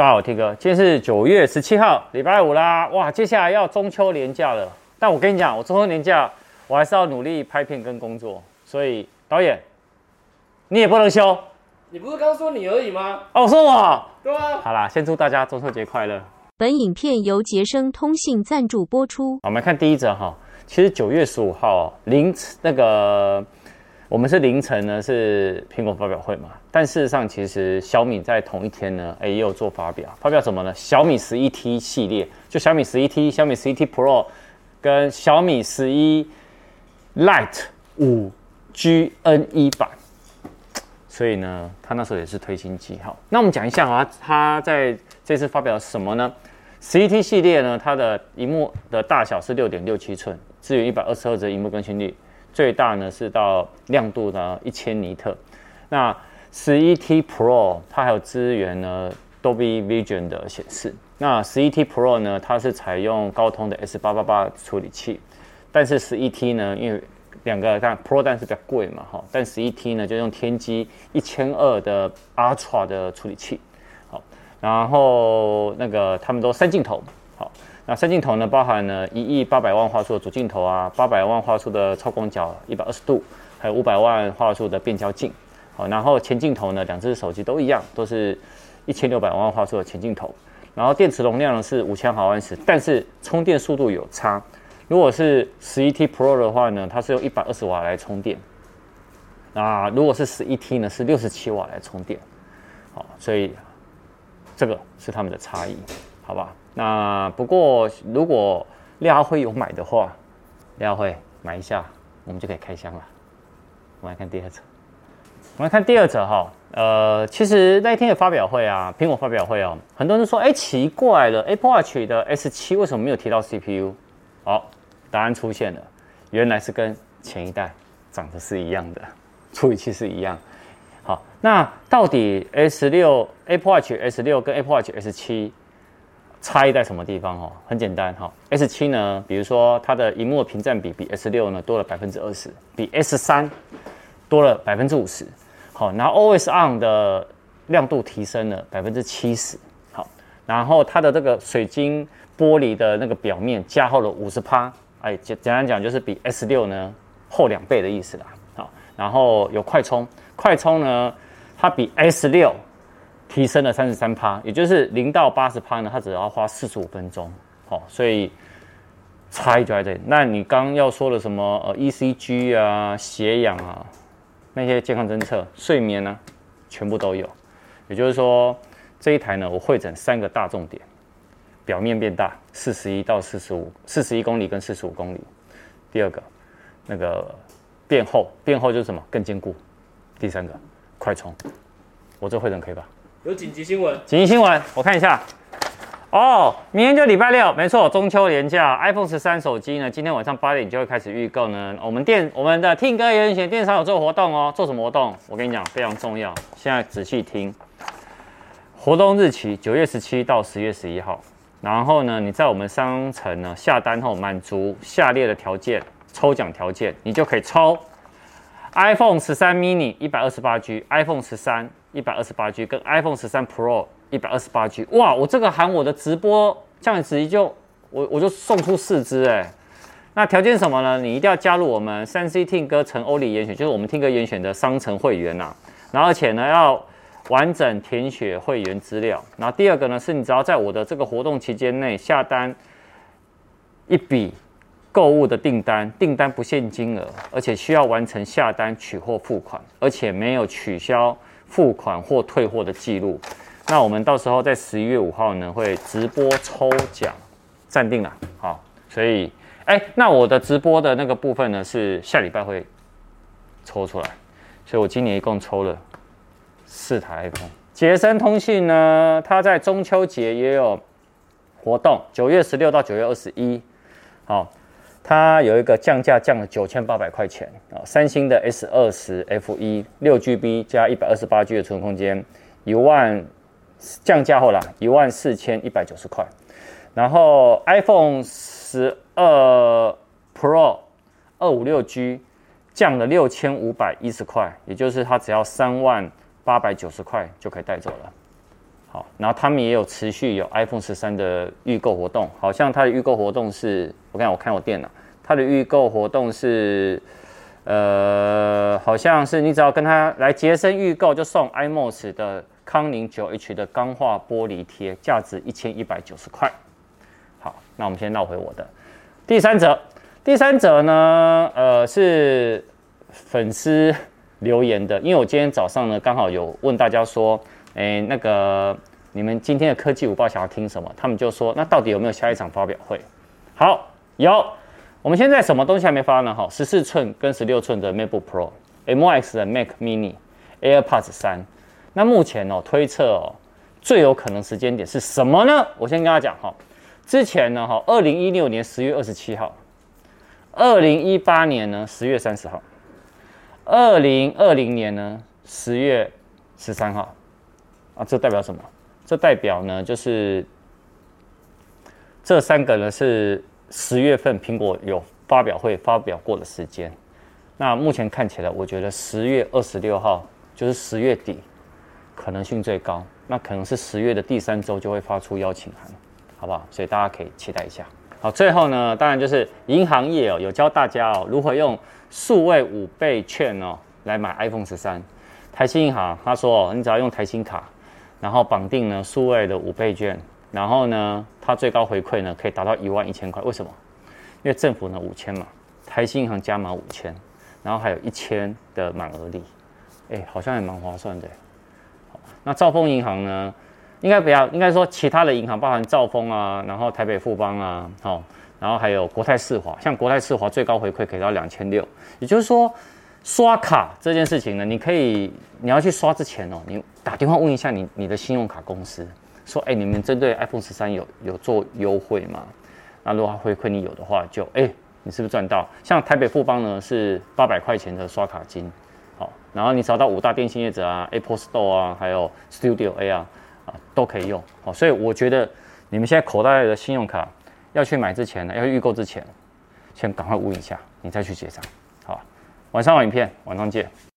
大家好，T 哥，今天是九月十七号，礼拜五啦，哇，接下来要中秋连假了。但我跟你讲，我中秋连假，我还是要努力拍片跟工作。所以导演，你也不能休。你不是刚说你而已吗？哦，说我。对啊。好啦，先祝大家中秋节快乐。本影片由杰生通信赞助播出。好，我们来看第一则哈。其实九月十五号凌晨那个。我们是凌晨呢，是苹果发表会嘛？但事实上，其实小米在同一天呢，哎，也有做发表。发表什么呢？小米十一 T 系列，就小米十一 T、小米十一 T Pro 跟小米十一 Lite 五 G NE 版。所以呢，它那时候也是推新机。好，那我们讲一下啊，它在这次发表什么呢？十一 T 系列呢，它的荧幕的大小是六点六七寸，支援一百二十赫兹的萤幕更新率。最大呢是到亮度呢一千尼特，那十一 T Pro 它还有支援呢 d o b y Vision 的显示。那十一 T Pro 呢，它是采用高通的 S 八八八处理器，但是十一 T 呢，因为两个但 Pro 但是比较贵嘛哈，但十一 T 呢就用天玑一千二的 Ultra 的处理器，好，然后那个他们都三镜头，好。那三镜头呢，包含了一亿八百万画素的主镜头啊，八百万画素的超广角一百二十度，还有五百万画素的变焦镜。好，然后前镜头呢，两只手机都一样，都是一千六百万画素的前镜头。然后电池容量呢是五千毫安时，但是充电速度有差。如果是十一 T Pro 的话呢，它是用一百二十瓦来充电。那如果是十一 T 呢，是六十七瓦来充电。好，所以这个是他们的差异，好吧？那不过，如果廖阿辉有买的话，廖阿辉买一下，我们就可以开箱了。我们来看第二则，我们来看第二则哈。呃，其实那一天的发表会啊，苹果发表会哦，很多人说，哎，奇怪了，Apple Watch 的 S7 为什么没有提到 CPU？好，答案出现了，原来是跟前一代长得是一样的，处理器是一样。好，那到底 S6 Apple Watch S6 跟 Apple Watch S7？差异在什么地方哦？很简单哈，S 七呢，比如说它的荧幕屏占比比 S 六呢多了百分之二十，比 S 三多了百分之五十。好，然后 OS on 的亮度提升了百分之七十。好，然后它的这个水晶玻璃的那个表面加厚了五十趴。哎，简简单讲就是比 S 六呢厚两倍的意思啦。好，然后有快充，快充呢它比 S 六。提升了三十三趴，也就是零到八十趴呢，它只要花四十五分钟。好，所以差异就在这里。那你刚刚要说的什么呃 ECG 啊、血氧啊那些健康侦测、睡眠呢、全部都有。也就是说，这一台呢，我会诊三个大重点：表面变大，四十一到四十五，四十一公里跟四十五公里。第二个，那个变厚，变厚就是什么？更坚固。第三个，快充。我这会诊可以吧？有紧急新闻，紧急新闻，我看一下。哦，明天就礼拜六，没错，中秋连假，iPhone 十三手机呢，今天晚上八点就会开始预购呢。我们店，我们的 Tim 哥严选电商有做活动哦，做什么活动？我跟你讲，非常重要，现在仔细听。活动日期九月十七到十月十一号，然后呢，你在我们商城呢下单后，满足下列的条件，抽奖条件，你就可以抽 iPhone 十三 mini 一百二十八 G，iPhone 十三。一百二十八 G 跟 iPhone 十三 Pro 一百二十八 G，哇！我这个含我的直播这样子就我我就送出四支哎。那条件什么呢？你一定要加入我们三 C 听歌陈欧里严选，就是我们听歌严选的商城会员呐、啊。然后而且呢要完整填写会员资料。然后第二个呢是你只要在我的这个活动期间内下单一笔购物的订单，订单不限金额，而且需要完成下单取货付款，而且没有取消。付款或退货的记录，那我们到时候在十一月五号呢会直播抽奖，暂定了，好，所以哎，那我的直播的那个部分呢是下礼拜会抽出来，所以我今年一共抽了四台 iPhone。杰森通讯呢，它在中秋节也有活动，九月十六到九月二十一，好。它有一个降价降了九千八百块钱啊！三星的 S 二十 F1 六 GB 加一百二十八 G 的储存空间，一万降价后啦，一万四千一百九十块。然后 iPhone 十二 Pro 二五六 G 降了六千五百一十块，也就是它只要三万八百九十块就可以带走了。好，然后他们也有持续有 iPhone 十三的预购活动，好像它的预购活动是，我看我看我电脑，它的预购活动是，呃，好像是你只要跟他来杰森预购，就送 iMOS 的康宁九 H 的钢化玻璃贴，价值一千一百九十块。好，那我们先绕回我的第三则，第三则呢，呃，是粉丝留言的，因为我今天早上呢刚好有问大家说。哎，那个，你们今天的科技五报想要听什么？他们就说，那到底有没有下一场发表会？好，有。我们现在什么东西还没发呢？哈，十四寸跟十六寸的 MacBook Pro，M X 的 Mac Mini，AirPods 三。那目前哦，推测哦，最有可能时间点是什么呢？我先跟大家讲哈，之前呢哈，二零一六年十月二十七号，二零一八年呢十月三十号，二零二零年呢十月十三号。啊，这代表什么？这代表呢，就是这三个呢是十月份苹果有发表会发表过的时间。那目前看起来，我觉得十月二十六号就是十月底，可能性最高。那可能是十月的第三周就会发出邀请函，好不好？所以大家可以期待一下。好，最后呢，当然就是银行业哦，有教大家哦如何用数位五倍券哦来买 iPhone 十三。台新银行他说，你只要用台新卡。然后绑定呢数位的五倍券，然后呢，它最高回馈呢可以达到一万一千块。为什么？因为政府呢五千嘛，台新银行加码五千，然后还有一千的满额礼，哎，好像也蛮划算的。好，那兆丰银行呢，应该不要，应该说其他的银行，包含兆丰啊，然后台北富邦啊，好，然后还有国泰世华，像国泰世华最高回馈可以到两千六，也就是说。刷卡这件事情呢，你可以，你要去刷之前哦，你打电话问一下你你的信用卡公司，说，哎，你们针对 iPhone 十三有有做优惠吗？那如果回馈你有的话，就哎，你是不是赚到？像台北富邦呢是八百块钱的刷卡金，好，然后你找到五大电信业者啊，Apple Store 啊，还有 Studio A 啊，啊都可以用，好，所以我觉得你们现在口袋的信用卡要去买之前呢，要预购之前，先赶快问一下，你再去结账。好晚上好，影片，晚上见。